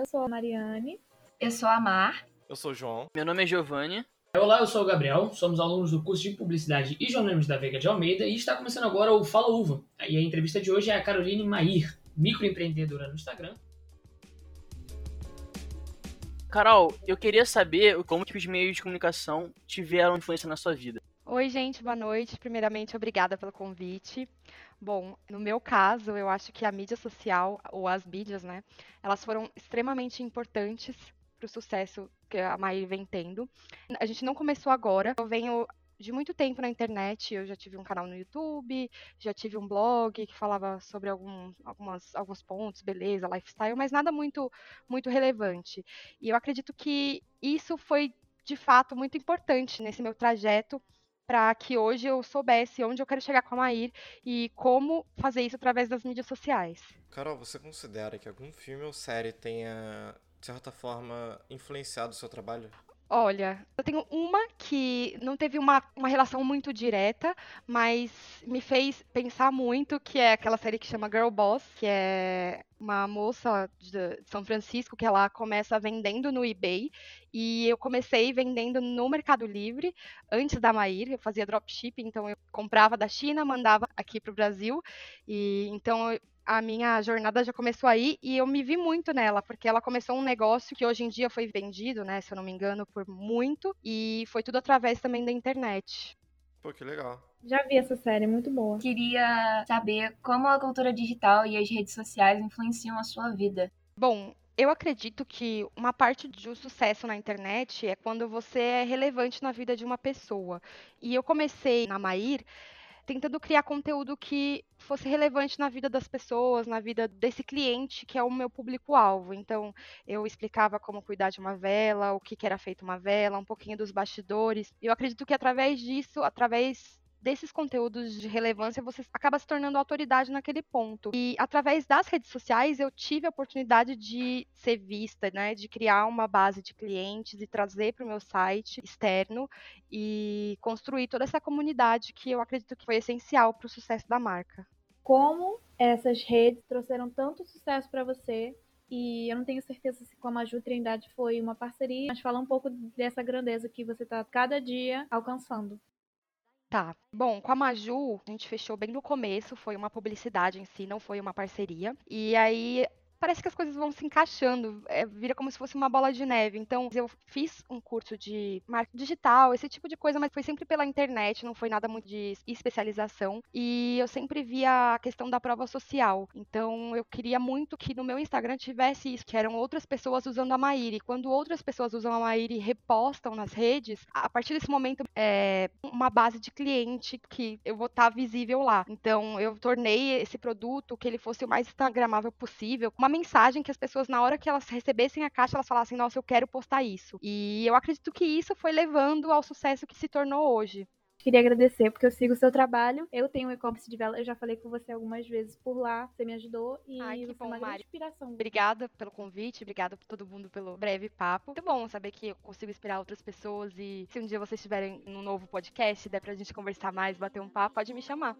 eu sou a Mariane. Eu sou a Mar. Eu sou o João. Meu nome é Giovanni. Olá, eu sou o Gabriel, somos alunos do curso de Publicidade e Jornalismo da Veiga de Almeida e está começando agora o Fala Uva. E a entrevista de hoje é a Caroline Mair, microempreendedora no Instagram. Carol, eu queria saber como que os meios de comunicação tiveram influência na sua vida. Oi, gente, boa noite. Primeiramente, obrigada pelo convite. Bom, no meu caso, eu acho que a mídia social, ou as mídias, né, elas foram extremamente importantes para o sucesso que a Maí vem tendo. A gente não começou agora, eu venho de muito tempo na internet, eu já tive um canal no YouTube, já tive um blog que falava sobre algum, algumas, alguns pontos, beleza, lifestyle, mas nada muito, muito relevante. E eu acredito que isso foi, de fato, muito importante nesse meu trajeto para que hoje eu soubesse onde eu quero chegar com a Maír e como fazer isso através das mídias sociais. Carol, você considera que algum filme ou série tenha de certa forma, influenciado o seu trabalho? Olha, eu tenho uma que não teve uma, uma relação muito direta, mas me fez pensar muito, que é aquela série que chama Girl Boss, que é uma moça de São Francisco que ela começa vendendo no eBay e eu comecei vendendo no Mercado Livre antes da Maír, eu fazia dropshipping, então eu comprava da China, mandava aqui para o Brasil e então a minha jornada já começou aí e eu me vi muito nela, porque ela começou um negócio que hoje em dia foi vendido, né, se eu não me engano, por muito, e foi tudo através também da internet. Pô, que legal. Já vi essa série, muito boa. Queria saber como a cultura digital e as redes sociais influenciam a sua vida. Bom, eu acredito que uma parte do sucesso na internet é quando você é relevante na vida de uma pessoa. E eu comecei na Maír tentando criar conteúdo que fosse relevante na vida das pessoas, na vida desse cliente que é o meu público-alvo. Então, eu explicava como cuidar de uma vela, o que, que era feito uma vela, um pouquinho dos bastidores. Eu acredito que através disso, através desses conteúdos de relevância, você acaba se tornando autoridade naquele ponto. E através das redes sociais, eu tive a oportunidade de ser vista, né, de criar uma base de clientes e trazer para o meu site externo e construir toda essa comunidade que eu acredito que foi essencial para o sucesso da marca. Como essas redes trouxeram tanto sucesso para você e eu não tenho certeza se com a Maju Trindade foi uma parceria, mas fala um pouco dessa grandeza que você está cada dia alcançando. Tá. Bom, com a Maju, a gente fechou bem no começo, foi uma publicidade em si, não foi uma parceria. E aí parece que as coisas vão se encaixando, é, vira como se fosse uma bola de neve. Então, eu fiz um curso de marketing digital, esse tipo de coisa, mas foi sempre pela internet, não foi nada muito de especialização. E eu sempre via a questão da prova social. Então, eu queria muito que no meu Instagram tivesse isso, que eram outras pessoas usando a Maíri. Quando outras pessoas usam a Maíri e repostam nas redes, a partir desse momento é uma base de cliente que eu vou estar visível lá. Então, eu tornei esse produto que ele fosse o mais instagramável possível, uma mensagem que as pessoas, na hora que elas recebessem a caixa, elas falassem, nossa, eu quero postar isso. E eu acredito que isso foi levando ao sucesso que se tornou hoje. Queria agradecer porque eu sigo o seu trabalho. Eu tenho um e-commerce de vela, eu já falei com você algumas vezes por lá, você me ajudou e Ai, bom, é uma Mari. inspiração. Obrigada pelo convite, obrigada por todo mundo pelo breve papo. Muito bom saber que eu consigo inspirar outras pessoas e se um dia vocês estiverem num novo podcast, der pra gente conversar mais, bater um papo, pode me chamar.